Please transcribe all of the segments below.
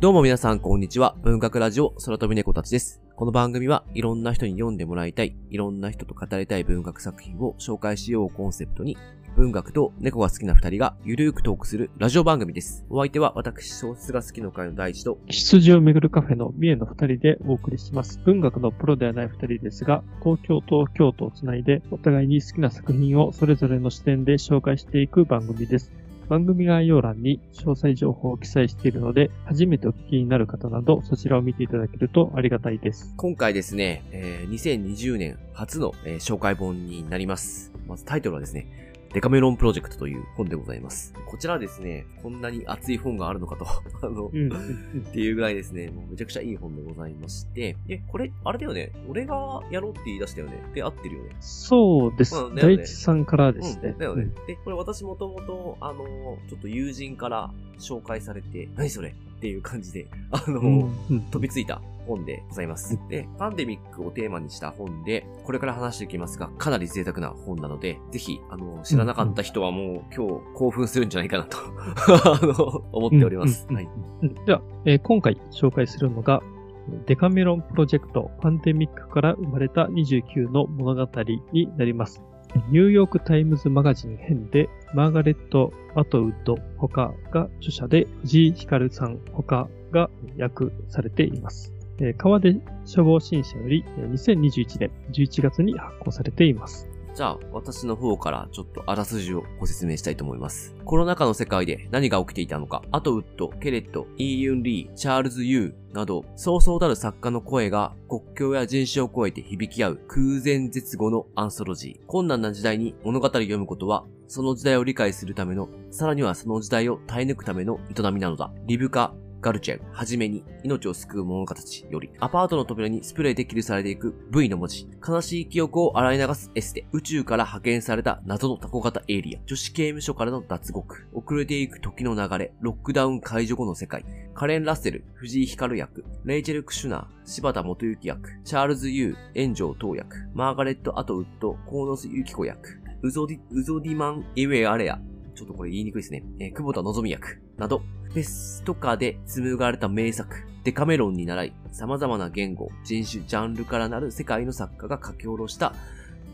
どうも皆さんこんにちは。文学ラジオ空飛び猫たちです。この番組はいろんな人に読んでもらいたい、いろんな人と語りたい文学作品を紹介しようコンセプトに、文学と猫が好きな二人がゆるーくトークするラジオ番組です。お相手は私、小説が好きの会の第一と、羊をめぐるカフェの三重の二人でお送りします。文学のプロではない二人ですが、東京と京都をつないで、お互いに好きな作品をそれぞれの視点で紹介していく番組です。番組概要欄に詳細情報を記載しているので、初めてお聞きになる方など、そちらを見ていただけるとありがたいです。今回ですね、えー2020年初の、えー紹介本になります。まずタイトルはですね、デカメロンプロジェクトという本でございます。こちらですね、こんなに熱い本があるのかと、あの、うん、っていうぐらいですね、もうめちゃくちゃいい本でございまして、え、これ、あれだよね、俺がやろうって言い出したよね。で、合ってるよね。そうです。うんだよね大地さんからですね。うん、だよね。で、これ私もともと、あの、ちょっと友人から紹介されて、何それっていう感じで、あの、うんうん飛びついた本でございます。で、パンデミックをテーマにした本で、これから話していきますが、かなり贅沢な本なので、ぜひ、あの、知らなかった人はもう今日興奮するんじゃないかなと、あの、思っております。はい。うんでは、えー今回紹介するのが、デカメロンプロジェクトパンデミックから生まれた29の物語になります。ニューヨークタイムズマガジン編で、マーガレット・アトウッド他が著者で、藤井光さん他が訳されています。河出書房新社より2021年11月に発行されています。じゃあ、私の方からちょっとあらすじをご説明したいと思います。コロナ禍の世界で何が起きていたのか、アトウッド、ケレット、イーユン・リー、チャールズ・ユーなど、そうそうたる作家の声が国境や人種を超えて響き合う空前絶後のアンソロジー。困難な時代に物語を読むことは、その時代を理解するための、さらにはその時代を耐え抜くための営みなのだ。リブカ、ガルチェン、はじめに、命を救う者形より、アパートの扉にスプレーで記されていく V の文字、悲しい記憶を洗い流すエステ、宇宙から派遣された謎のタコ型エイリアン、女子刑務所からの脱獄、遅れていく時の流れ、ロックダウン解除後の世界、カレン・ラッセル、藤井光訳、レイチェル・クシュナー、柴田元幸訳、チャールズ・ユー、円城塔訳、マーガレット・アトウッド、コーノス・ユキコ役、ウゾディ、ウゾディンマ・イウェアラ、ちょっとこれ言いにくいですね。えー久保田望役など、フェスとかで紡がれた名作、デカメロンに習い、様々な言語、人種、ジャンルからなる世界の作家が書き下ろした、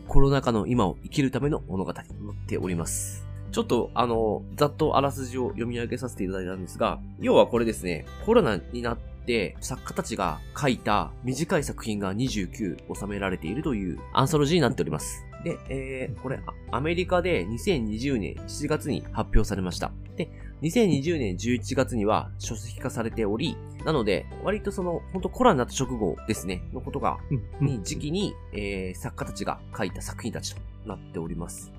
コロナ禍の今を生きるための物語となっております。ちょっと、あの、ざっとあらすじを読み上げさせていただいたんですが、要はこれですね、コロナになって、作家たちが書いた短い作品が29収められているというアンソロジーになっております。で、えー、これ、アメリカで2020年7月に発表されました。で、2020年11月には書籍化されており、なので、割とその、本当コロナになった直後ですね、のことが、に、時期に、えー、作家たちが書いた作品たちとなっております。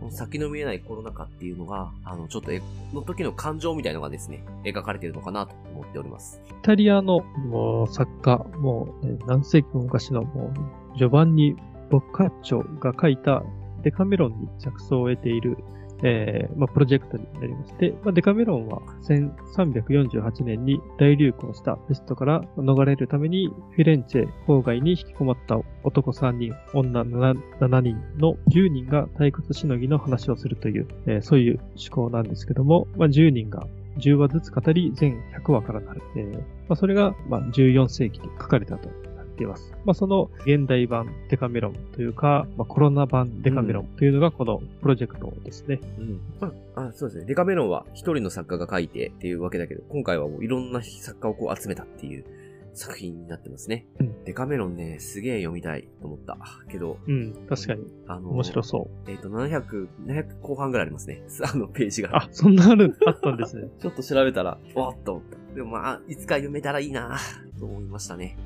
この先の見えないコロナ禍っていうのが、あの、ちょっとえ、の時の感情みたいのがですね、描かれているのかなと思っております。イタリアのもう作家、もう、ね、何世紀も昔のもうジョバンニ・ボッカッチョが書いたデカメロンに着想を得ている、えーまあ、プロジェクトになりまして、まあ、デカメロンは1348年に大流行したペストから逃れるためにフィレンチェ郊外に引きこもった男3人、女 7, 7人の10人が退屈しのぎの話をするという、えーそういう趣向なんですけども、まあ、10人が10話ずつ語り全100話からなる。えーまあ、それが、まあ、14世紀に書かれたとっています。まあ、その現代版デカメロンというか、まあ、コロナ版デカメロンというのがこのプロジェクトですね。うん。まあ、あそうですね。デカメロンは一人の作家が書いてっていうわけだけど、今回はもういろんな作家をこう集めたっていう作品になってますね。うんデカメロンね、すげえ読みたいと思った。けど、うん、確かにあの、面白そえっ、と、700、700後半ぐらいありますね。あの、ページう。が。あ、そんなある、あったんですね。ちょっと調べたら、わーっと思った。でもまあ、いつか読めたらいいなと思いましたね。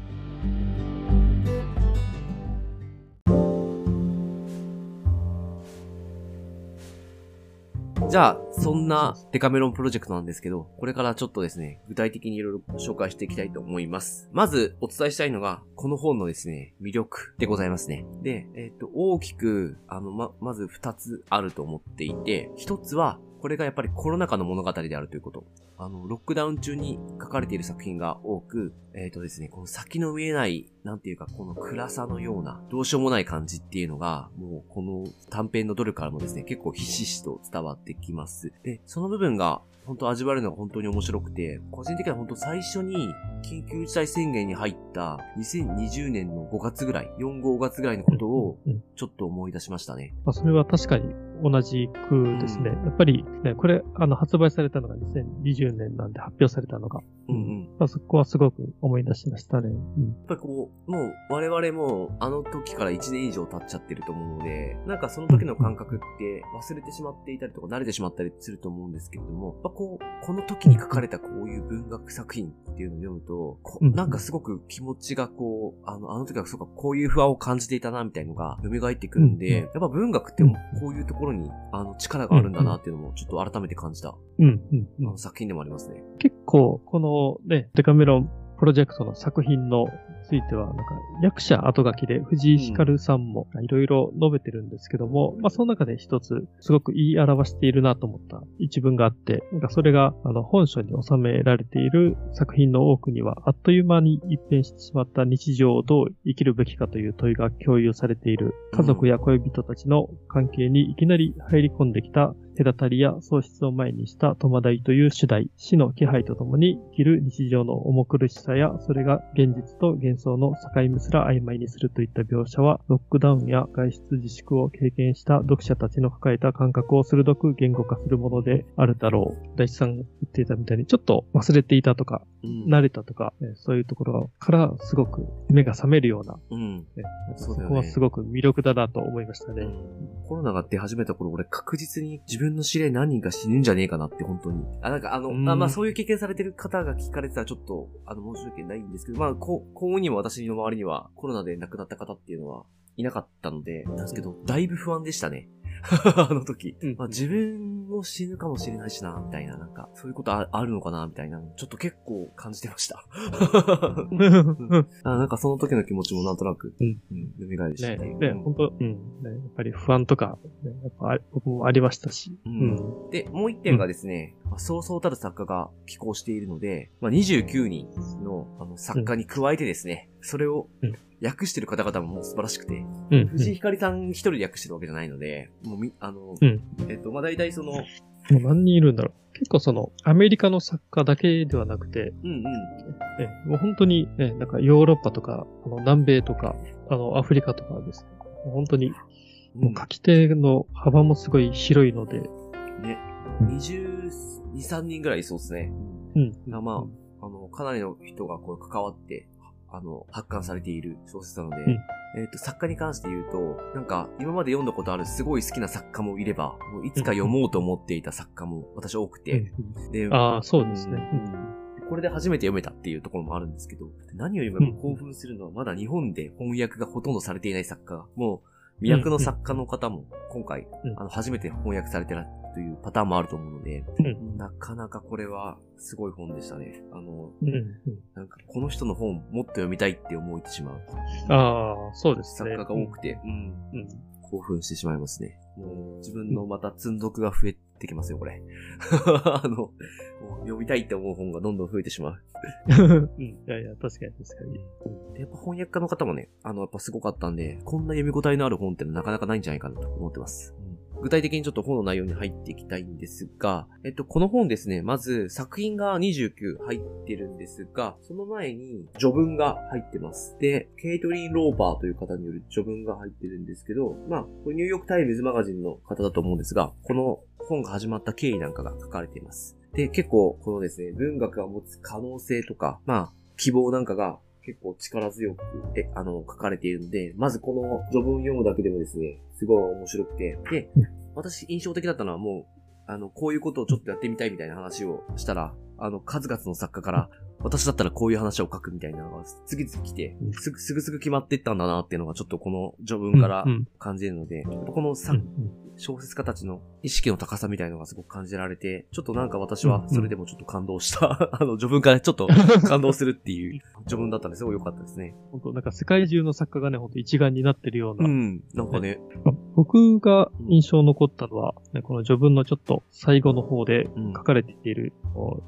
じゃあ、そんなデカメロンプロジェクトなんですけど、これからちょっとですね、具体的にいろいろ紹介していきたいと思います。まず、お伝えしたいのが、この本のですね、魅力でございますね。で、えっ、と、大きく、あの、ま、まず二つあると思っていて、一つは、これがやっぱりコロナ禍の物語であるということ。あの、ロックダウン中に書かれている作品が多く、えっ、とですね、この先の見えないなんていうか、この暗さのような、どうしようもない感じっていうのが、もうこの短編のどれからもですね、結構ひしひしと伝わってきます。で、その部分が、本当味わえるのが本当に面白くて、個人的には本当最初に緊急事態宣言に入った2020年の5月ぐらい、4、5月ぐらいのことをちょっと思い出しましたね。まあ、それは確かに同じくですね。うん、やっぱり、ね、これ、あの、発売されたのが2020年なんで発表されたのが。うんうん。まあ、そこはすごく思い出しましたね。うん、やっぱりこう、もう我々もあの時から1年以上経っちゃってると思うので、なんかその時の感覚って忘れてしまっていたりとか慣れてしまったりすると思うんですけれども、やっぱこう、この時に書かれたこういう文学作品っていうのを読むと、なんかすごく気持ちがこう、あの、あの時はそうか、こういう不安を感じていたな、みたいのが蘇ってくるんで、やっぱ文学ってこういうところに、あの、力があるんだなっていうのも、ちょっと改めて感じた、うん、うん、あの作品でもありますね。結構、このね、デカメロンプロジェクトの作品のついては、なんか、役者後書きで藤井光さんもいろいろ述べてるんですけども、うん、まあその中で一つ、すごく言い表しているなと思った一文があって、なんかそれが、あの、本書に収められている作品の多くには、あっという間に一変してしまった日常をどう生きるべきかという問いが共有されている、家族や恋人たちの関係にいきなり入り込んできた隔たりや喪失を前にした戸惑いという主題、死の気配とともに生きる日常の重苦しさや、それが現実と幻想の境目すら曖昧にするといった描写は、ロックダウンや外出自粛を経験した読者たちの抱えた感覚を鋭く言語化するものであるだろう。大地さんが言っていたみたいに、ちょっと忘れていたとか、うん、慣れたとか、そういうところからすごく目が覚めるような、うん、そこはすごく魅力だなと思いましたね。コロナが出始めた頃、俺確実に自分分の知り合い何人か死ぬんじゃねえかなって、本当に。あ、なんかあの、あまあそういう経験されてる方が聞かれてたらちょっと、あの、申し訳ないんですけど、まあ、こう、幸運にも私の周りにはコロナで亡くなった方っていうのはいなかったので、なんですけど、だいぶ不安でしたね。あの時。うん、まあ、自分も死ぬかもしれないしな、みたいな、なんか、そういうことあるのかな、みたいな、ちょっと結構感じてました あ。なんかその時の気持ちもなんとなく、うん、うん、蘇りして。ね、ね、本当うん、ね、やっぱり不安とか、ね、やっぱ僕もありましたし。うん。で、もう一点がですね、まあ、そうそうたる作家が寄稿しているので、まあ、29人のあの作家に加えてですね、それを訳してる方々も素晴らしくて、うん、藤井ひかりさん一人で訳してるわけじゃないので、もうみ、あの、うん、えっと、まあ、大体その、もう何人いるんだろう。結構その、アメリカの作家だけではなくて、うんうん。え、もう本当に、ね、なんかヨーロッパとか、あの、南米とか、あの、アフリカとかですね。もう本当に、もう書き手の幅もすごい広いので。ね。22、3人ぐらいいそうですね。うん。まあ、あの、かなりの人がこう関わって、あの、発刊されている小説なので、うん、えっ、と、作家に関して言うと、なんか、今まで読んだことあるすごい好きな作家もいれば、もういつか読もうと思っていた作家も私多くて、で、ああ、そうですね、これで初めて読めたっていうところもあるんですけど、何よりも興奮するのはまだ日本で翻訳がほとんどされていない作家が、もう、都の作家の方も今回、あの、初めて翻訳されてるというパターンもあると思うので、なかなかこれはすごい本でしたね。あの、なんかこの人の本もっと読みたいって思えてしまう。ああ、そうですね。作家が多くて、うん、興奮してしまいますね。もう自分のまた積んどくが増えてきますよ、これ。あの、読みたいって思う本がどんどん増えてしまう。うん。いやいや、確かに確かに。やっぱ翻訳家の方もね、あの、やっぱすごかったんで、こんな読み応えのある本ってなかなかないんじゃないかなと思ってます。具体的にちょっと本の内容に入っていきたいんですが、えっと、この本ですね、まず作品が29入ってるんですが、その前に序文が入ってます。で、ケイトリン・ローバーという方による序文が入ってるんですけど、まあ、これニューヨークタイムズマガジンの方だと思うんですが、この本が始まった経緯なんかが書かれています。で、結構、このですね、文学が持つ可能性とか、まあ、希望なんかが結構力強く、え、あの、書かれているので、まずこの序文読むだけでもですね、すごい面白くて、で、私印象的だったのはもう、あの、こういうことをちょっとやってみたいみたいな話をしたら、あの、数々の作家から、私だったらこういう話を書くみたいなのが次々来て、すぐすぐ決まっていったんだなっていうのがちょっとこの序文から感じるので、このさ、小説家たちの意識の高さみたいのがすごく感じられて、ちょっとなんか私はそれでもちょっと感動した、あの、序文からちょっと感動するっていう 序文だったんですごい良かったですね。本当なんか世界中の作家がね、本当一丸になってるような。うん、なんかね。僕が印象残ったのは、ね、この序文のちょっと最後の方で書かれている、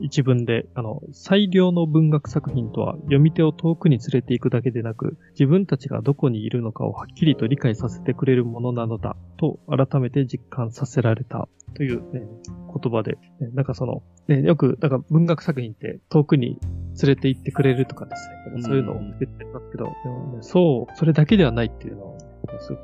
一一文で、あの、最良の文学作品とは読み手を遠くに連れて行くだけでなく、自分たちがどこにいるのかをはっきりと理解させてくれるものなのだ、と改めて実感させられたという、ね、言葉で、ね、なんかその、ね、よく、なんか文学作品って遠くに連れて行ってくれるとかですね、そういうのを言ってますけど、でもね、そう、それだけではないっていうのを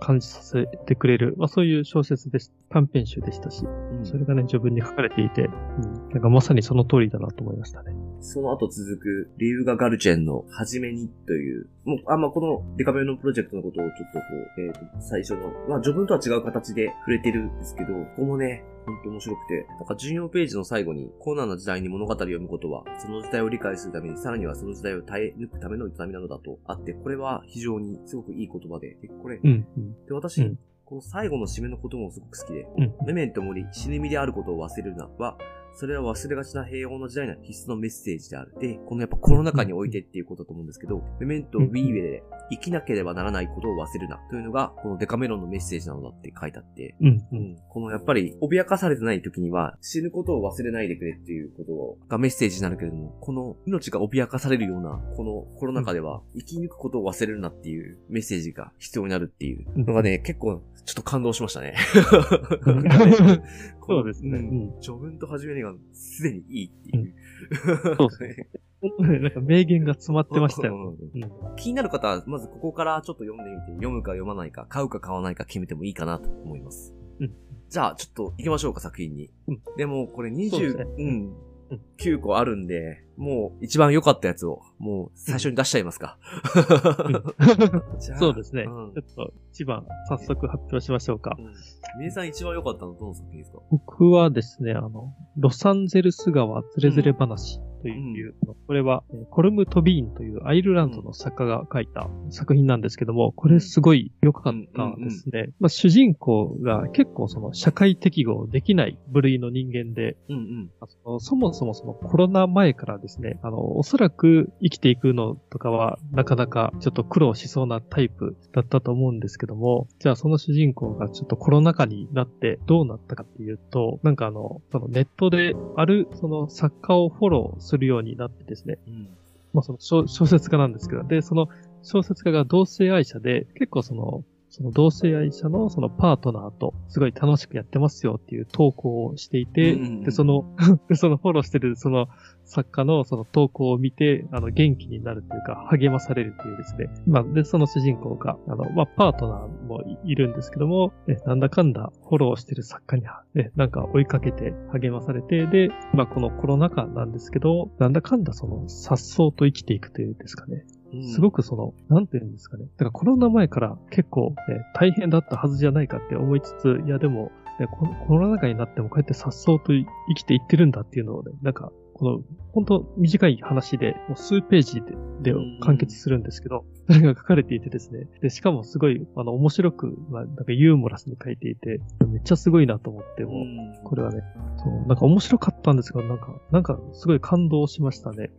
感じさせてくれる、まあそういう小説でし短編集でしたし、うん、それがね、序文に書かれていて、うん、なんかまさにその通りだなと思いましたね。その後続く、リュウガ・ガルチェンの初めにという、もう、あ、まあ、このデカメのプロジェクトのことをちょっとこう、えっ、ー、と、最初の、まあ、序文とは違う形で触れてるんですけど、ここもね、ほんと面白くて、なんか14ページの最後に、コーナーな時代に物語を読むことは、その時代を理解するために、さらにはその時代を耐え抜くための営みなのだとあって、これは非常にすごくいい言葉で、でこれ、うんうん、で、私、うん。この最後の締めのこともすごく好きで、うん、メメントモリ、死ぬ身であることを忘れるなは、それは忘れがちな平穏の時代の必須のメッセージである。で、このやっぱコロナ禍においてっていうことだと思うんですけど、メメントウィーウェで生きなければならないことを忘れるなというのが、このデカメロンのメッセージなのだって書いてあって、うんうん、このやっぱり脅かされてない時には死ぬことを忘れないでくれっていうことがメッセージになるけれども、この命が脅かされるような、このコロナ禍では生き抜くことを忘れるなっていうメッセージが必要になるっていうのがね、結構ちょっと感動しましたね。そうですね。序文と始めにがすでにいいっていう。そうですね。なんか名言が詰まってましたよ。気になる方は、まずここからちょっと読んでみて、読むか読まないか、買うか買わないか決めてもいいかなと思います。うん、じゃあ、ちょっと行きましょうか、作品に。うん、でも、これ20、ううん。9個あるんで、もう一番良かったやつを、もう最初に出しちゃいますか。そうですね、うん、ちょっと一番早速発表しましょうか。皆、うん、さん一番良かったのどの作品ですか僕はですね、あの、ロサンゼルス川ズレズレ話という、うん、これは、コルム・トビーンというアイルランドの作家が書いた作品なんですけども、これすごい良かったですね。まあ、主人公が結構その社会適合できない部類の人間で、うんうん、そのそもそもそのコロナ前からですね、あの、おそらく生きていくのとかはなかなかちょっと苦労しそうなタイプだったと思うんですけども、じゃあその主人公がちょっとコロナ禍になってどうなったかっていうと、なんかあの、そのネットであるその作家をフォローするようになってですね、うん、まあその小説家なんですけど、で、その小説家が同性愛者で、結構その、その同性愛者のそのパートナーとすごい楽しくやってますよっていう投稿をしていて、うんうん、で、そので、そのフォローしてるその作家のその投稿を見て、あの、元気になるというか、励まされるというですね。まあ、で、その主人公が、あの、まあ、パートナーもいるんですけども、え、なんだかんだフォローしてる作家に、え、なんか追いかけて励まされて、で、まあ、このコロナ禍なんですけど、なんだかんだその、颯爽と生きていくというですかね。すごくその、なんて言うんですかね。だからコロナ前から結構、ね、大変だったはずじゃないかって思いつつ、いやでも、ね、コロナ禍になってもこうやって颯爽と生きていってるんだっていうのをね、なんかこの、本当短い話で、もう数ページでで完結するんですけど、それが書かれていてですね。で、しかもすごい、あの、面白く、まあ、なんかユーモラスに書いていて、めっちゃすごいなと思って、もう、これはね、そう、なんか面白かったんですが、なんか、なんかすごい感動しましたね。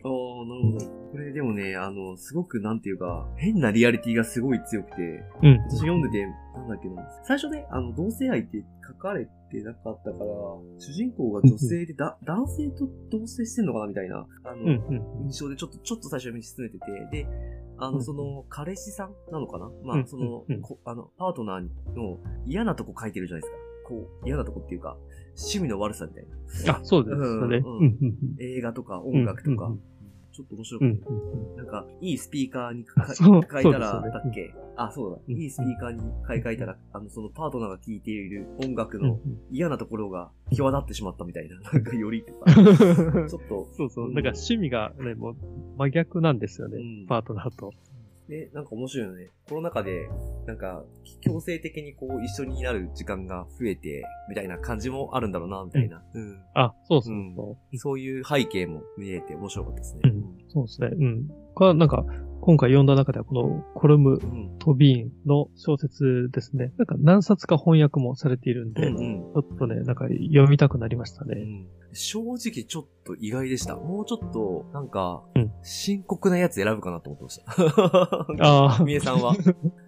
なるほど。これでもね、あの、すごくなんていうか、変なリアリティがすごい強くて、うん。私読んでて、なんだっけな、最初ね、あの、同性愛って書かれてなかったから、主人公が女性でだ、男性と同棲してんのかなみたいな、あの、うん印象でちょっと、ちょっと最初に進めてて、で、あの、その、彼氏さんなのかなまあ、その、あの、パートナーの嫌なとこ書いてるじゃないですか。こう、嫌なとこっていうか、趣味の悪さみたいな。あ、そうですね。うん、映画とか音楽とか、ちょっと面白くて、なんか、いいスピーカーに書いたら、だっけ？あ、そうだ。いいスピーカーに買い替えたら、あの、そのパートナーが聴いている音楽の嫌なところが際立ってしまったみたいな、なんかよりとか、ちょっと。そうそう。なんか趣味がね、もう真逆なんですよね、パートナーと。で、なんか面白いよね。コロナ禍で、なんか、強制的にこう、一緒になる時間が増えて、みたいな感じもあるんだろうな、みたいな。うん。あ、そうそう、うん、そういう背景も見えて面白かったですね。うん。そうですね。うん。これはなんか、今回読んだ中ではこのコルム・トビーンの小説ですね。なんか何冊か翻訳もされているんで、うんうん、ちょっとね、なんか読みたくなりましたね。うん正直ちょっと意外でした。もうちょっと、なんかうん、深刻なやつ選ぶかなと思ってました。ああ。みえさんは。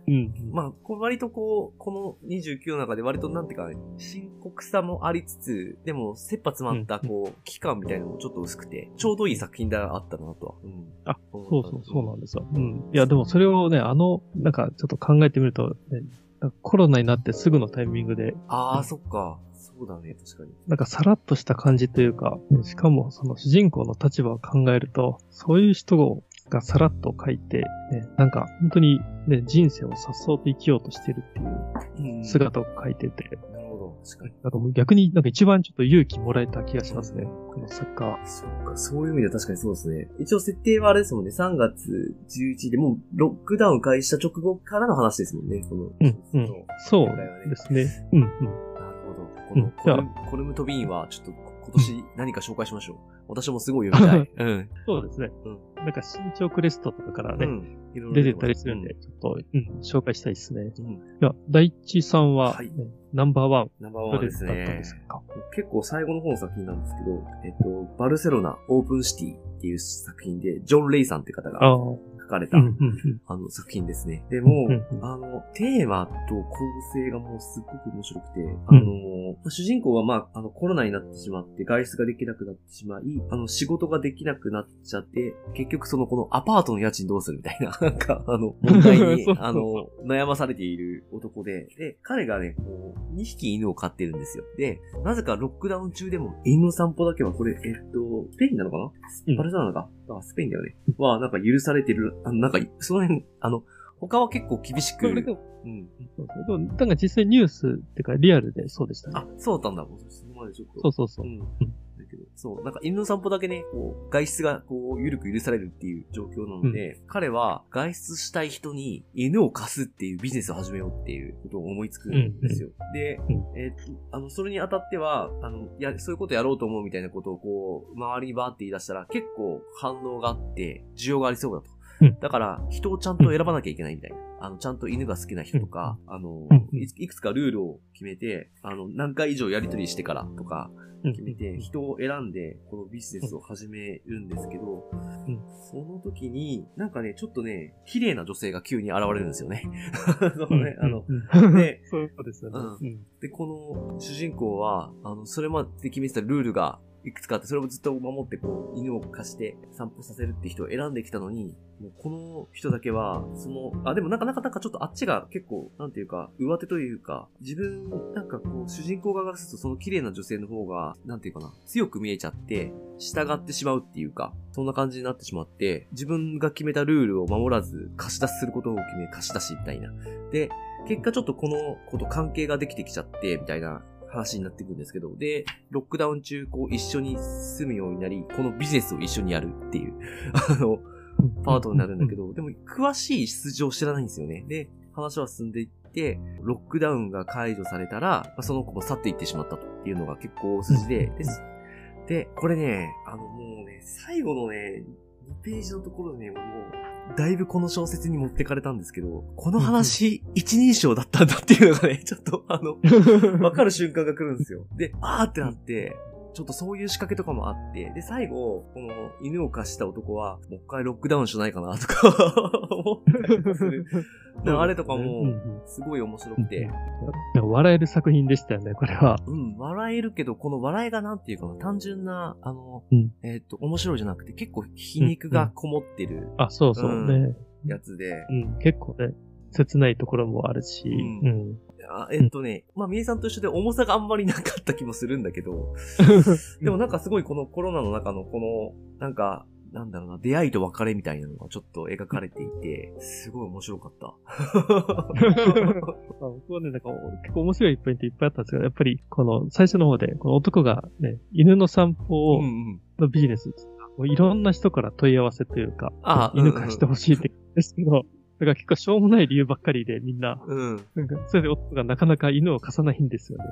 うん。まあ、割とこう、この29の中で割となんていうかね、深刻さもありつつ、でも、切羽詰まった、こう、期間みたいなのもちょっと薄くて、ちょうどいい作品であったなとは。うん。あ、そうそうそう、なんですよ。うん。いや、でもそれをね、あの、なんかちょっと考えてみると、ね、コロナになってすぐのタイミングで、ああ、そっか。そうだね、確かに。なんかさらっとした感じというか、ねしかもその主人公の立場を考えると、そういう人がさらっと書いて、ね、なんか本当にね、人生を颯爽と生きようとしてるっていううん姿を書いてて、なるほど。確かに。なんか逆になんか一番ちょっと勇気もらえた気がしますね。この作家は。そっか、そういう意味では確かにそうですね。一応設定はあれですもんね、3月11でもうロックダウン開始した直後からの話ですもんね、この。うん、うん。そうですね。うん、うん。こうんのコルム、コルムトビーンは、ちょっと今年何か紹介しましょう。私もすごい読みたい。うん。そうですね。うんなんか身長クレストとかからね、うん。いろいろ出てたりするんで、ちょっと、うん、紹介したいですね。うん。うん。いや、第一さんは、ナンバーワン、ナンバーワンですねで。すか？結構最後の方の作品なんですけど、えっと、バルセロナオープンシティっていう作品で、ジョン・レイさんって方がかれた、うん、うん、あの作品ですね。でも、うんうん。あの、テーマと構成がもうすっごく面白くて、あの、主人公はまあ、あの、コロナになってしまって、外出ができなくなってしまい、あの、仕事ができなくなっちゃって、結局その、このアパートの家賃どうするみたいな、なんか、あの、問題に あの、悩まされている男で、で、彼がね、こう、2匹犬を飼ってるんですよ。で、なぜかロックダウン中でも、犬の散歩だけは、これ、えっと、スペインなのかな？うん。バルセロナか？あ、スペインだよね。は、なんか許されてる、あの、なんか、その辺、あの、他は結構厳しく、うん。そうそうでもなんか実際ニュースってかリアルでそうでしたね。あ、そうだったんだ。そこまでちょっと。そうそうそうう。ん。そう、なんか犬の散歩だけね、こう、外出が、こう、ゆるく許されるっていう状況なので、彼は外出したい人に犬を貸すっていうビジネスを始めようっていうことを思いつくんですよ。で、うんえーとあの、それにあたっては、あの、いや、そういうことやろうと思うみたいなことをこう、周りにバーって言い出したら、結構反応があって、需要がありそうだと。うんだから、人をちゃんと選ばなきゃいけないみたいな。あの、ちゃんと犬が好きな人とか、あのうん、いいくつかルールを決めて、あの、何回以上やり取りしてからとか、うん決めて、人を選んで、このビジネスを始めるんですけど、うん。その時に、なんかね、ちょっとね、綺麗な女性が急に現れるんですよね。そううんね、あの、うんで そういうことですよね。で、この主人公は、あの、それまで決めてたルールがいくつかあって、それをずっと守って、こう、犬を貸して散歩させるって人を選んできたのに、もうこの人だけは、その、あ、でもなかなかなんかちょっとあっちが結構、なんていうか、上手というか、自分、なんかこう、主人公側からするとその綺麗な女性の方が、なんていうかな、強く見えちゃって、従ってしまうっていうか、そんな感じになってしまって、自分が決めたルールを守らず、貸し出しすることを決め、貸し出しみたいな。で、結果ちょっとこのこと関係ができてきちゃって、みたいな話になってくるんですけど、で、ロックダウン中、こう一緒に住むようになり、このビジネスを一緒にやるっていう、あの、パートになるんだけど、でも詳しい出場を知らないんですよね。で、話は進んでいって、ロックダウンが解除されたら、まあその子も去っていってしまったとっていうのが結構大筋で、です。で、これね、あのもうね、最後のね、2ページのところでね、もう、だいぶこの小説に持ってかれたんですけど、この話、一人称だったんだっていうのがね、ちょっと、あの、わかる瞬間が来るんですよ。で、あーってなって、ちょっとそういう仕掛けとかもあって、で、最後、この犬を貸した男は、もう一回ロックダウンしないかなとか思ったりもする。であれとかもうんうん。すごい面白くて、笑える作品でしたよね、これは。うん、笑えるけど、この笑いがなんていうかな、単純な、あの、うん。えっ、と、面白いじゃなくて、結構皮肉がこもってるあ、そうそう。ね。やつで、うん、結構ね、切ないところもあるし、ううん。あえっ、とね、まあ、みえさんと一緒で重さがあんまりなかった気もするんだけど、でもなんかすごいこのコロナの中のこの、なんか、なんだろうな、出会いと別れみたいなのがちょっと描かれていて、すごい面白かった。僕はね、なんか結構面白いポイントいっぱいあったんですけど、やっぱりこの最初の方で、この男がね、犬の散歩をうんうん。のビジネス、もういろんな人から問い合わせというか、あ犬貸してほしいって言うんですけど、だから結構しょうもない理由ばっかりでみんな、うん。うん。なんかそれで男がなかなか犬を貸さないんですよね。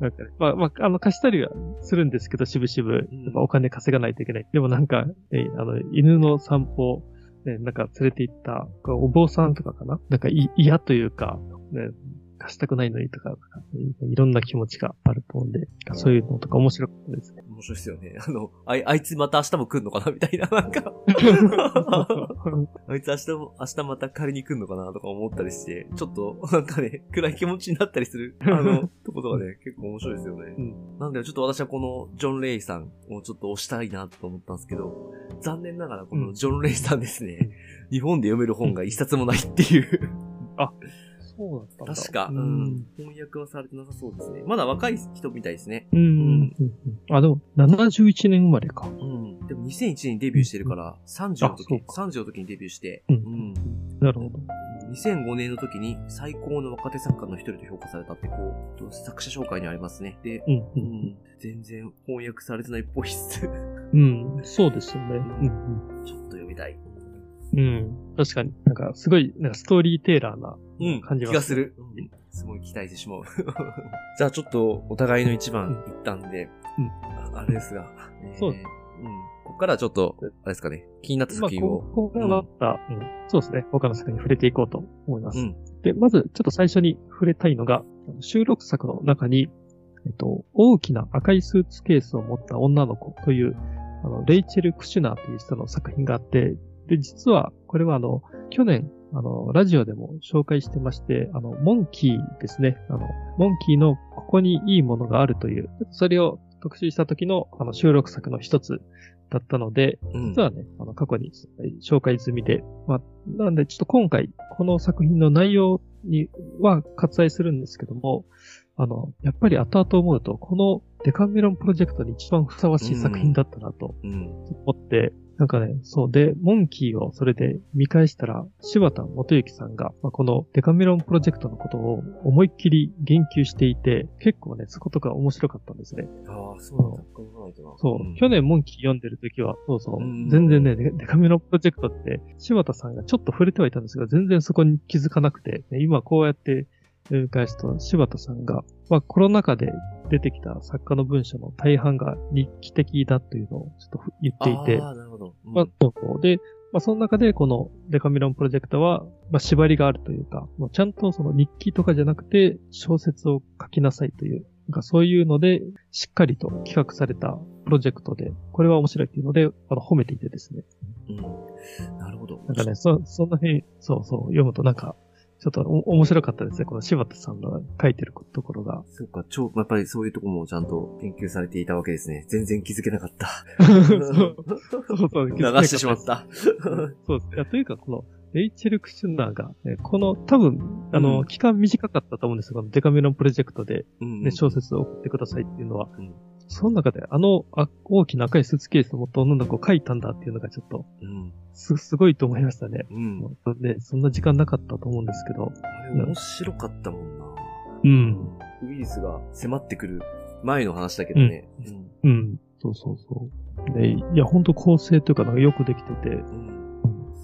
なんかね、まあ、まあ、あの、貸したりはするんですけど、しぶしぶ、やっぱお金稼がないといけない。でもなんか、ね、あの、犬の散歩、ね、なんか連れて行った、お坊さんとかかな？なんかい嫌というか、ね、貸したくないのにとか、いろんな気持ちがあると思うんで、そういうのとか面白かったですね。面白いですよね。あの、あい、あいつまた明日も来んのかなみたいな、なんか あいつ明日も、明日また借りに来んのかなとか思ったりして、ちょっと、なんかね、暗い気持ちになったりする、あの、とことかね、結構面白いですよね。うんなんで、ちょっと私はこのジョン・レイさんをちょっと押したいなと思ったんですけど、残念ながらこのジョン・レイさんですね、日本で読める本が一冊もないっていう。そうだったんだ。確か、ううんん。翻訳はされてなさそうですね。まだ若い人みたいですね。うん。うん。あ、でも、71年生まれか。うん。でも2001年にデビューしてるから、30の時あ、そう30の時にデビューして、ううんん。なるほど。2005年の時に最高の若手作家の一人と評価されたって、こう、作者紹介にありますね。で、うん。う。ん。全然翻訳されてないっぽいっす。ちょっうん。うん。そうですよね。うん。と読みたい。うん。確かに、なんか、すごい、なんかストーリーテイラーなうん。感じます気がする。うん。すごい期待してしまう。じゃあちょっとお互いの一番いったんで、うんああれですが。そうえーうん。ここからはちょっと、あれですかね、気になったまあ、作品を。ここからまた、うん、そうですね。他の作品に触れていこうと思います。うん。で、まず、ちょっと最初に触れたいのが、収録作の中に、えっと、大きな赤いスーツケースを持った女の子という、あの、レイチェル・クシュナーという人の作品があって、で、実は、これはあの、去年、あの、ラジオでも紹介してまして、あの、モンキーですね。あの、モンキーのここにいいものがあるという、それを特集した時の、あの、収録作の一つだったので、うん実はね、あの、過去に紹介済みで、まあ、なんでちょっと今回、この作品の内容には割愛するんですけども、あの、やっぱり後々思うと、このデカメロンプロジェクトに一番ふさわしい作品だったなとうん。思って、なんかね、そうで、モンキーをそれで見返したら、柴田元幸さんが、まあ、このデカメロンプロジェクトのことを思いっきり言及していて、結構ね、そことか面白かったんですね。ああ、そうなんだ。そう、ん去年モンキー読んでる時は、そうそう、うん全然ね、デデカメロプロジェクトって、柴田さんがちょっと触れてはいたんですが、全然そこに気づかなくて、ね今こうやって読み返すと、柴田さん。が、まあコロナ禍で出てきた作家の文章の大半が日記的だというのをちょっと言っていて、あ、なるほど。うん。まあ、そうそう。で、まあ、その中で、このデカミロンプロジェクトは、まあ、縛りがあるというか、もうちゃん。とその日記とかじゃなくて、小説を書きなさいという、なん。かそういうので、しっかりと企画されたプロジェクトで、これは面白いっていうので、あの、褒めていてですね。うん。なるほど。なん。かね、そ、その辺、そうそう、読むとなん。か、ちょっとお面白かったですね。この柴田さんの書いてるところが。そうか、超、やっぱりそういうとこもちゃんと研究されていたわけですね。全然気づけなかった。そう そうそう。流してしまった。そうです。いや、というか、この、レイチェル・クシュナーが、ね、この、多分、あの、うん期間短かったと思うんですよ。このデカメロンプロジェクトで、うんね、小説を送ってくださいっていうのは。うんその中で、あのあ、大きな赤いスーツケースを持った女の子を書いたんだっていうのがちょっと、うん。す、すごいと思いましたね。うん。ね、そんな時間なかったと思うんですけど。あれ面白かったもんな。うん。ウイルスが迫ってくる前の話だけどね。うん。うん。そうそうそう。で、いや、本当構成というか、なんかよくできてて、うん。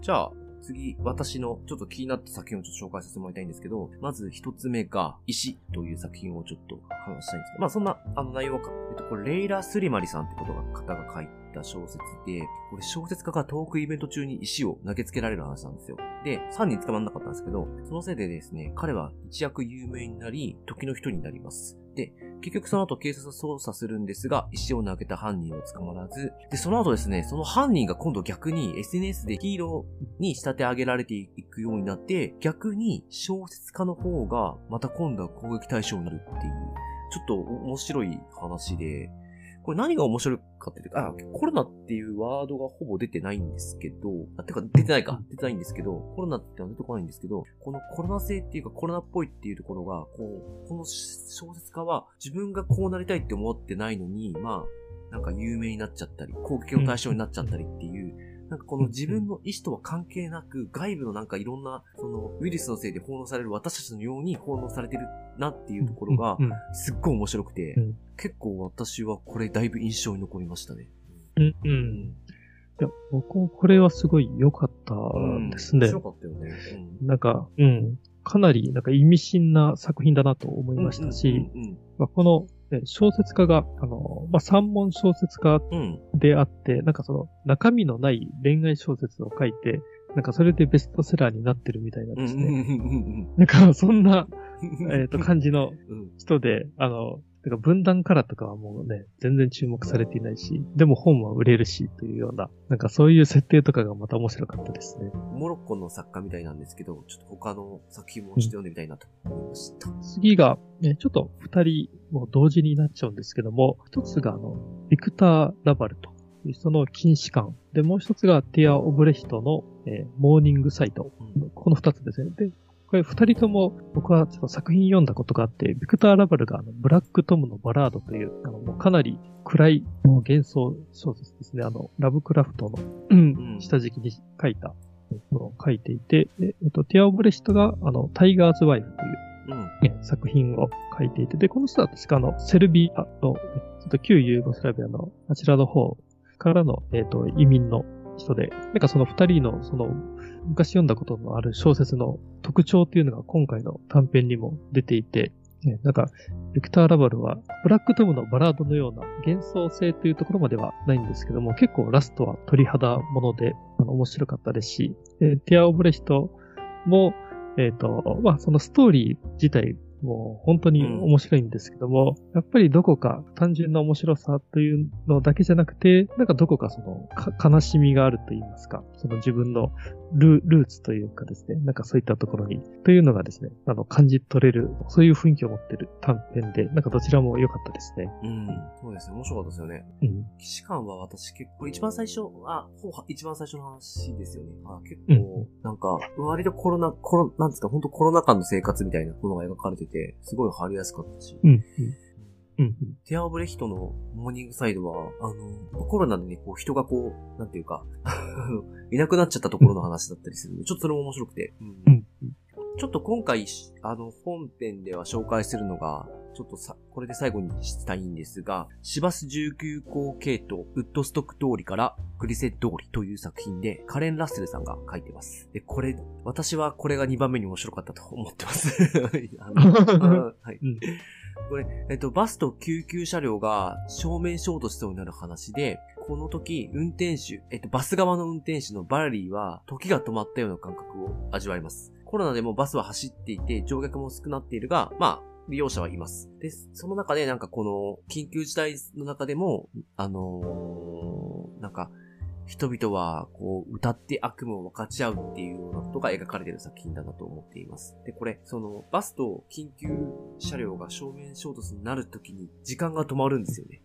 じゃあ、次、私のちょっと気になった作品をちょっと紹介させてもらいたいんですけど、まず一つ目が、石という作品をちょっと話したいんですけど、まあそんな、あの内容はか、えっと、これ、レイラ・スリマリさんってことが、方が書いた小説で、これ小説家がトークイベント中に石を投げつけられる話なんですよ。で、3人捕まんなかったんですけど、そのせいでですね、彼は一躍有名になり、時の人になります。で、結局その後警察は捜査するんですが、石を投げた犯人は捕まらず、で、その後ですね、その犯人が今度逆に SNS でヒーローに仕立て上げられていくようになって、逆に小説家の方がまた今度は攻撃対象になるっていう、ちょっと面白い話で、これ何が面白いかっていうと、あ、コロナっていうワードがほぼ出てないんですけど、あ、てか出てないか、出てないんですけど、コロナってのは出てこないんですけど、このコロナ性っていうかコロナっぽいっていうところが、こう、この小説家は自分がこうなりたいって思ってないのに、まあ、なんか有名になっちゃったり、攻撃の対象になっちゃったりっていう、なんかこの自分の意思とは関係なく、外部のなんかいろんな、その、ウイルスのせいで奉納される私たちのように奉納されてるなっていうところがう、ん。すっごい面白くてうん、結構私はこれだいぶ印象に残りましたね。うん。う。うんいや、僕もこれはすごい良かったですね面。白かったよね。なんか、うん。かなり、なんか意味深な作品だなと思いましたし、この、ね小説家が、あの、まあ、三文小説家うん。うん。であって、なんかその、中身のない恋愛小説を書いて、なんかそれでベストセラーになってるみたいなうん。ですね。うん。なんかそんな、えっと、感じのうん。人で、あの、なんか分断からとかはもうね、全然注目されていないし、でも本は売れるし、というような、なんかそういう設定とかがまた面白かったですね。モロッコの作家みたいなんですけど、ちょっと他の作品もちょっと読んでみたいなと思いました。次が、ね、ちょっと二人もう同時になっちゃうんですけども、一つがあの、ビクター・ラバルという人の禁止感。で、もう一つがティア・オブレヒトの、えーモーニングサイト。うんこの二つですね。で、これ二人とも僕はちょっと作品読んだことがあって、ビクター・ラバルがあのブラック・トムのバラードという、あのもうかなり暗いもう幻想小説ですね。あの、ラブクラフトの、下敷きに書いたものを書いていて、でえっと、ティア・オブレヒトがあの、タイガーズ・ワイフといううん。ね作品を書いていて、で、この人は確かあの、セルビアの、ちょっと旧ユーゴスラビアのあちらの方からの、えっ、と、移民の人で、なんかその二人の、その、昔読んだことのある小説の特徴というのが今回の短編にも出ていて、なんか、ビクター・ラバルは、ブラックトムのバラードのような幻想性というところまではないんですけども、結構ラストは鳥肌もので、あの面白かったですし、でティア・オブレヒトも、えっ、と、まあ、そのストーリー自体もう本当に面白いんですけども、やっぱりどこか単純な面白さというのだけじゃなくて、なんかどこかそのか悲しみがあると言いますか、その自分のルルーツというかですね、なんかそういったところに、というのがですね、あの感じ取れる、そういう雰囲気を持ってる短編で、なんかどちらも良かったですね。うん。そうですね。面白かったですよね。うん。騎士官は私結構一番最初、あ、ほう一番最初の話ですよね。あ結う構、なんか、割とコロナ、コロ、なんですか、本当コロナ禍の生活みたいなものが描かれてて、すごい貼りやすかったし。うん。うん。うん。ティア・オブレヒトのモーニングサイドは、あの、コロナでね、こう人がこう、なんていうか、いなくなっちゃったところの話だったりするんで、ちょっとそれも面白くて。うんうん。ちょっと今回、あの、本編では紹介するのが、ちょっとさ、これで最後にしたいんですが、シバス19号系統、ウッドストック通りからグリセ通りという作品で、カレン・ラッセルさんが書いてます。で、これ、私はこれが2番目に面白かったと思ってます。はい。うんこれ、えっと、バスと救急車両が正面衝突しそうになる話で、この時、運転手、えっと、バス側の運転手のバラリーは、時が止まったような感覚を味わいます。コロナでもバスは走っていて、乗客も少なっているが、まあ、利用者はいます。で、その中でなんかこの、緊急事態の中でも、あのーなんか、人々は、こう、歌って悪夢を分かち合うっていうようなことが描かれている作品だなと思っています。で、これ、その、バスと緊急車両が正面衝突になるときに、時間が止まるんですよね。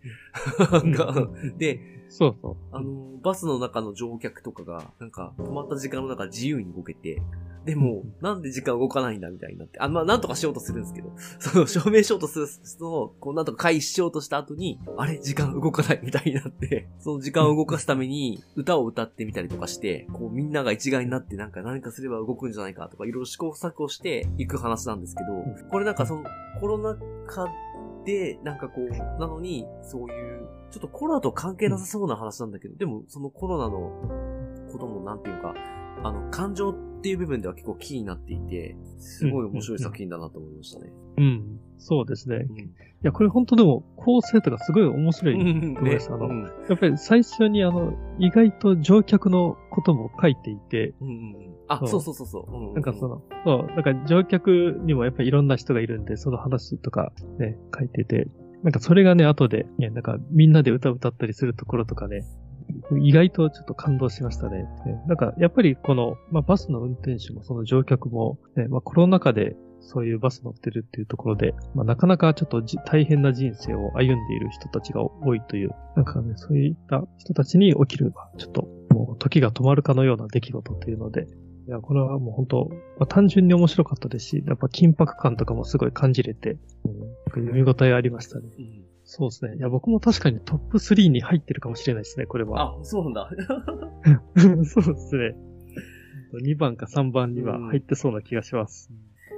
で、そうそう。あの、バスの中の乗客とかが、なんか、止まった時間の中自由に動けて、でも、なんで時間動かないんだみたいになって、あ、まあ、なんとかしようとするんですけど、その、証明しようとするのを、こう、なんとか回避しようとした後に、あれ？時間動かないみたいになって、その時間を動かすために、歌を歌ってみたりとかして、こう、みんなが一丸になって、なんか何かすれば動くんじゃないかとか、いろいろ試行錯誤していく話なんですけど、これなんかその、コロナ禍で、なんかこう、なのに、そういう、ちょっとコロナと関係なさそうな話なんだけど、でもそのコロナのこともなんていうか、あの、感情っていう部分では結構キーになっていて、すごい面白い作品だなと思いましたね。うん。そうですね。うん。いや、これ本当でも構成とかすごい面白い。うん。どうです。あのうん。やっぱり最初にあの、意外と乗客のことも書いていて、うんうんあ、そそううそうそう。そう。うん。なんかその、そう、なんか乗客にもやっぱりいろんな人がいるんで、その話とかね、書いてて、なんかそれがね、後で、ね、なんかみんなで歌歌ったりするところとかね、意外とちょっと感動しましたね。ねなんかやっぱりこの、まあ、バスの運転手もその乗客も、ね、まあ、コロナ禍でそういうバス乗ってるっていうところで、まあ、なかなかちょっとじ大変な人生を歩んでいる人たちが多いという、なんかね、そういった人たちに起きる、ちょっともう時が止まるかのような出来事というので、いや、これはもう本当、まあ、単純に面白かったですし、やっぱ緊迫感とかもすごい感じれて、うん、読み応えありましたね。うんそうですね。いや、僕も確かにトップ3に入ってるかもしれないですね、これは。あ、そうなんだ。そうですね。2番か3番には入ってそうな気がします。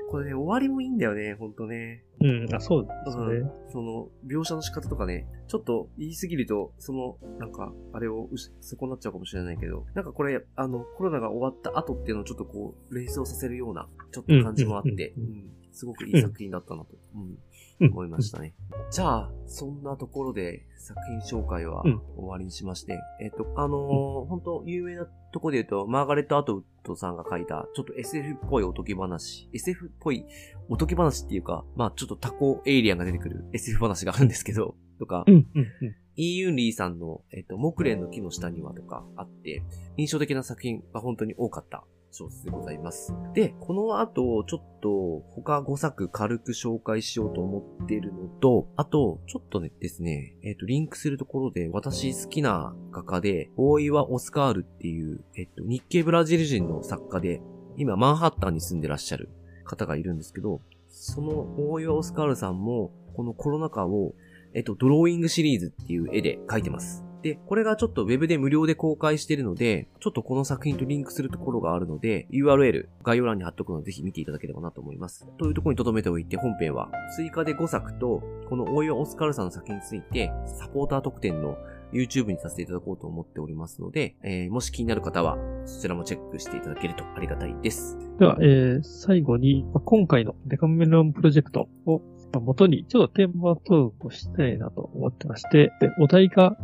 これね、終わりもいいんだよね、ほんとね。うん、あ、そうですね。うんその、描写の仕方とかね、ちょっと言い過ぎると、その、なんか、あれを損なっちゃうかもしれないけど、なんかこれ、あの、コロナが終わった後っていうのをちょっとこう、連想させるような、ちょっと感じもあって、ううんんすごくいい作品だったなと。うん思いましたね。じゃあ、そんなところで作品紹介はうん。終わりにしまして、えっ、と、あのー本当有名なところで言うと、マーガレット・アトウッドさんが書いた、ちょっと SF っぽいおとぎ話、SF っぽいおとぎ話っていうか、まあちょっとタコエイリアンが出てくる SF 話があるんですけど、とか、うん、うん、うん。イーユンリーさんの、えっ、と、木蓮の木の下にはとかあって、印象的な作品が本当に多かった小説でございます。で、この後、ちょっと他5作軽く紹介しようと思っているのと、あと、ちょっとねですね、えっ、と、リンクするところで、私好きな画家で、大岩オスカールっていう、えっ、と、日系ブラジル人の作家で、今、マンハッタンに住んでらっしゃる方がいるんですけど、その大岩オスカールさんも、このコロナ禍をえっと、ドローイングシリーズっていう絵で描いてます。で、これがちょっとウェブで無料で公開してるので、ちょっとこの作品とリンクするところがあるので、URL 概要欄に貼っとくのでぜひ見ていただければなと思います。というところに留めておいて本編は追加で5作と、この大岩オスカルさんの作品について、サポーター特典の YouTube にさせていただこうと思っておりますので、えーもし気になる方はそちらもチェックしていただけるとありがたいです。では、えー最後に、ま今回のデカメロンプロジェクトを元に、ちょっとテーマトークをしたいなと思ってまして、でお題が、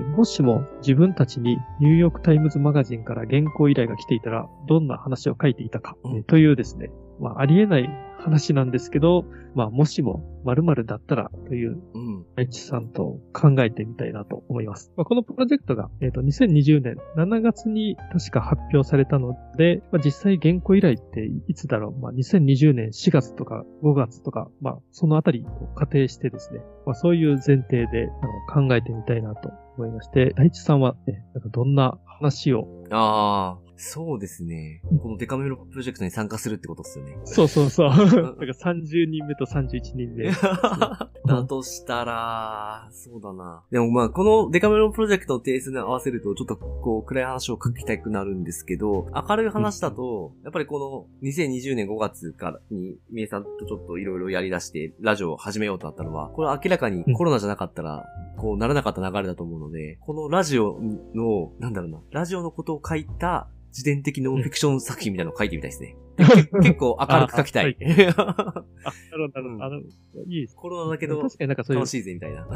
もしも自分たちにニューヨークタイムズマガジンから原稿依頼が来ていたら、どんな話を書いていたか、うんえーというですね、まあ、ありえない話なんですけど、まあ、もしも〇〇だったらといううん。愛知さんと考えてみたいなと思います。まあ、このプロジェクトが、えっ、と、2020年7月に確か発表されたので、まあ、実際原稿依頼っていつだろうまあ、2020年4月とか5月とか、まあ、そのあたりと仮定してですね、まあ、そういう前提であの考えてみたいなと思いまして、大地さんは、ね、なんかどんな話を、あー、そうですね。このデカメロプロジェクトに参加するってことですよね。そうそうそう、なん か30人目と31人目。だとしたら、そうだな。でもまあ、このデカメロンプロジェクトのテイストに合わせると、ちょっとこう、暗い話を書きたくなるんですけど、明るい話だと、やっぱりこの2020年5月からに、みえさんとちょっといろいろやり出して、ラジオを始めようとなったのは、これは明らかにコロナじゃなかったら、こうならなかった流れだと思うので、このラジオの、なんだろうな、ラジオのことを書いた自伝的ノンフィクション作品みたいなのを書いてみたいですね。結構明るく書きたい。あ、なるほど、なるほど。あの、いいです。コロナだけど、確かになんかそういう楽しいぜ、みたいな。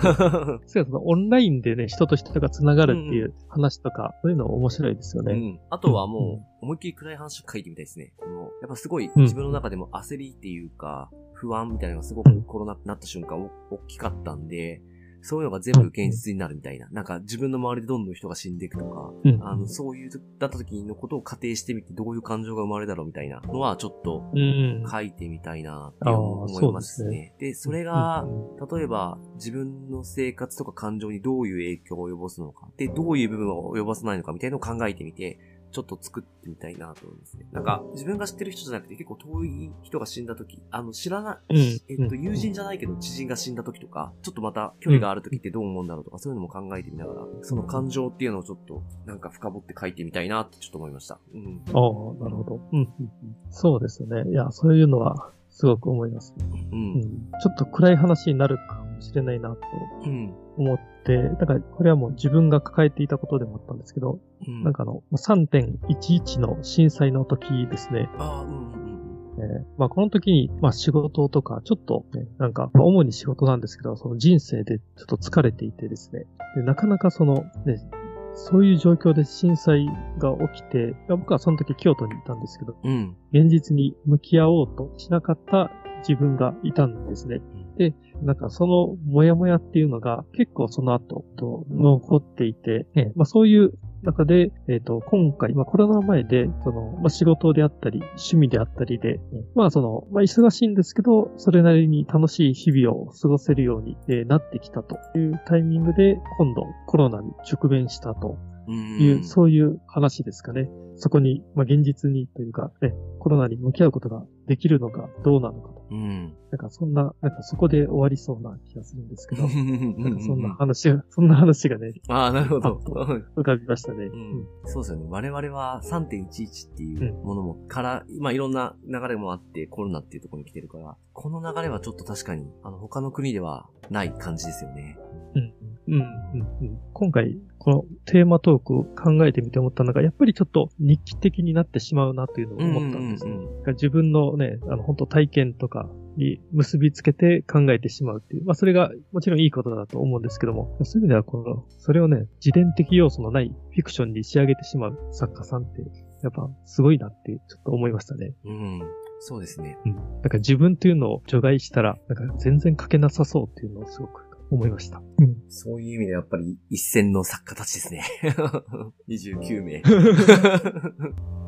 そうそのオンラインでね、人と人が繋がるっていう話とか、そういうの面白いですよね。うん。あとはもう、思いっきり暗い話を書いてみたいですね。この、やっぱすごいうん自分の中でも焦りっていうか、不安みたいなのがすごくコロナになった瞬間お大きかったんで、そういうのが全部現実になるみたいな。なんか自分の周りでどんどん人が死んでいくとか、うん。あの、そういう、だった時のことを仮定してみて、どういう感情が生まれるだろうみたいなのは、ちょっとうん。書いてみたいなって思いますそうね。で、それがう、ん例えば、自分の生活とか感情にどういう影響を及ぼすのか、で、どういう部分を及ぼさないのかみたいなのを考えてみて、ちょっと作ってみたいなと思いますね。なんか、自分が知ってる人じゃなくて結構遠い人が死んだ時、あの、知らない、うんえっと、友人じゃないけど知人が死んだ時とか、ちょっとまた距離がある時ってどう思うんだろうとか、そういうのも考えてみながら、その感情っていうのをちょっと、なんか深掘って書いてみたいなってちょっと思いました。うん。ああ、なるほど。うんうんうん。そうですね。いや、そういうのは、すごく思います。う。うんん。ちょっと暗い話になるかもしれないなとうん。思って、だからこれはもう自分が抱えていたことでもあったんですけど、うん。なんかあの、3.11の震災の時ですね。あまあこの時に、まあ仕事とか、ちょっと、ね、なんか、まあ主に仕事なんですけど、その人生でちょっと疲れていてですね。で、なかなかその、ね、そういう状況で震災が起きて、まあ僕はその時京都にいたんですけど、うん。現実に向き合おうとしなかった自分がいたんですね。で、なんかそのモヤモヤっていうのが結構その後と残っていて、えまあそういう中で、えっ、と、今回、まあコロナ前で、その、まあ仕事であったり、趣味であったりで、まあその、まあ忙しいんですけど、それなりに楽しい日々を過ごせるように、えーなってきたというタイミングで、今度コロナに直面したとうん。いう、そういう話ですかね。そこに、まあ、現実にというか、ね、コロナに向き合うことができるのかどうなのかと。うん。なんかそんな、なんかそこで終わりそうな気がするんですけど、なんなかそんな話が、そんな話がね、ああ、なるほど。浮かびましたね。うん、そうですよね。我々は3.11っていうものも、から、まあいろんな流れもあって、コロナっていうところに来てるから、この流れはちょっと確かに、あの、他の国ではない感じですよね。うん。うん、うん、うん。今回、このテーマトークを考えてみて思ったのが、やっぱりちょっと日記的になってしまうなというのを思ったんですね。うんうんうん自分のね、あの、本当体験とかに結びつけて考えてしまうっていう。まあ、それがもちろんいいことだと思うんですけども、そういう意味では、この、それをね、自伝的要素のないフィクションに仕上げてしまう作家さんって、やっぱすごいなって、ちょっと思いましたね。うん。そうですね。うん。なんか自分というのを除外したら、なんか全然書けなさそうっていうのをすごく思いました。うん。そういう意味でやっぱり一線の作家たちですね。29名。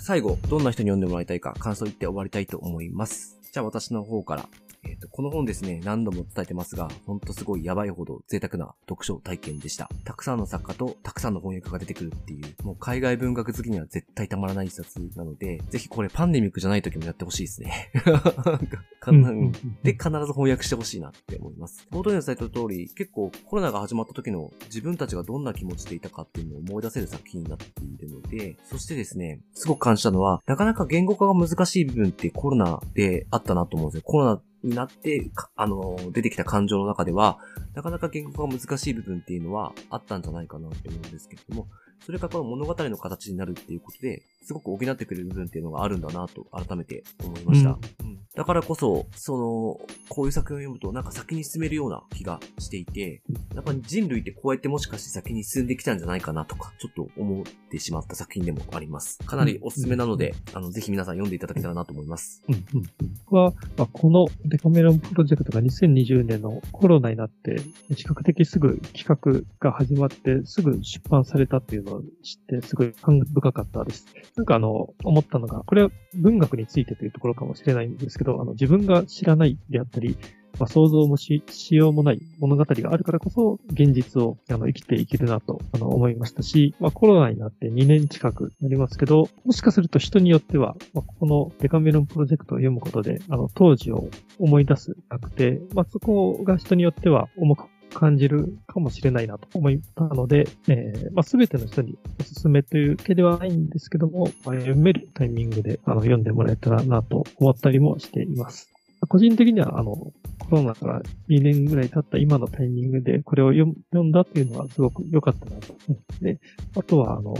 最後、どんな人に読んでもらいたいか感想言って終わりたいと思います。じゃあ私の方から。えっ、と、この本ですね、何度も伝えてますが、ほんとすごいやばいほど贅沢な読書体験でした。たくさんの作家とたくさんの翻訳が出てくるっていう、もう海外文学好きには絶対たまらない一冊なので、ぜひこれパンデミックじゃない時もやってほしいですね。で、必ず翻訳してほしいなって思います。冒頭に伝えた通り、結構コロナが始まった時の自分たちがどんな気持ちでいたかっていうのを思い出せる作品になっているので、そしてですね、すごく感じたのは、なかなか言語化が難しい部分ってコロナであったなと思うんですよ。コロナになって、あの、出てきた感情の中では、なかなか言語が難しい部分っていうのはあったんじゃないかなって思うんですけれども、それがこの物語の形になるっていうことで、すごく補ってくれる部分っていうのがあるんだなと改めて思いました。うんだからこそ、その、こういう作品を読むとなんか先に進めるような気がしていて、やっぱり人類ってこうやってもしかして先に進んできたんじゃないかなとか、ちょっと思ってしまった作品でもあります。かなりおすすめなので、あの、ぜひ皆さん読んでいただけたらなと思います。うんうんうん僕は、まあ、このデカメロンプロジェクトが2020年のコロナになって、比較的すぐ企画が始まって、すぐ出版されたっていうのを知って、すごい感慨深かったです。なんかあの、思ったのが、これは文学についてというところかもしれないんですけど、あの、自分が知らないであったり、まあ、想像もししようもない物語があるからこそ、現実をあの生きていけるなとあの思いましたし、まあ、コロナになって2年近くなりますけど、もしかすると人によっては、まあ、このデカメロンプロジェクトを読むことで、あの、当時を思い出すなくて、まあ、そこが人によっては重く感じるかもしれないなと思ったので、えーまあ、全ての人におすすめというわけではないんですけども、まあ、読めるタイミングであの読んでもらえたらなと思ったりもしています。個人的には、あの、コロナから2年ぐらい経った今のタイミングでこれを読んだっていうのはすごく良かったなと。で、あとは、あの、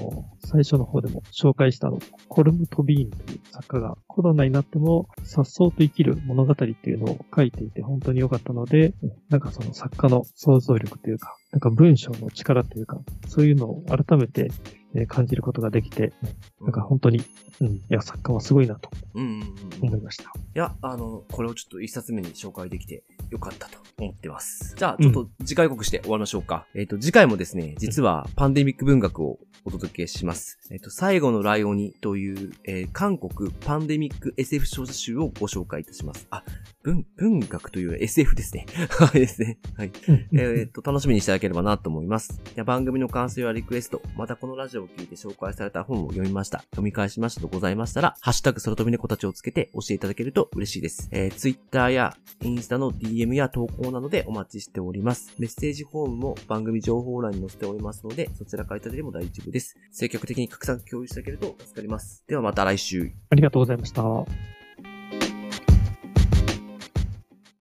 最初の方でも紹介したの、コルム・トビーンという作家がコロナになっても颯爽と生きる物語っていうのを書いていて本当に良かったので、なんかその作家の想像力というか、なんか文章の力というか、そういうのを改めてえー感じることができて、なんか本当に、うん、いや、作家はすごいなとうんうんうんうん。思いました。いや、あの、これをちょっと一冊目に紹介できてよかったと思ってます。じゃあ、ちょっと次回告して終わりましょうか。えっ、と、次回もですね、実はパンデミック文学をお届けします。えっ、と、最後のライオニという、えー韓国パンデミック SF 小説集をご紹介いたします。あ、文、文学という SF ですね。はいですね。はい。えっと、楽しみにしていただければなと思います。では番組の感想やリクエスト、またこのラジオを聞いて紹介された本を読みました、読み返しましたとございましたら、ハッシュタグ空飛び猫たちをつけて教えていただけると嬉しいです。えー、Twitter やインスタの DM や投稿などでお待ちしております。メッセージフォームも番組情報欄に載せておりますので、そちらからいただいても大丈夫です。積極的に拡散共有していただけると助かります。ではまた来週。ありがとうございました。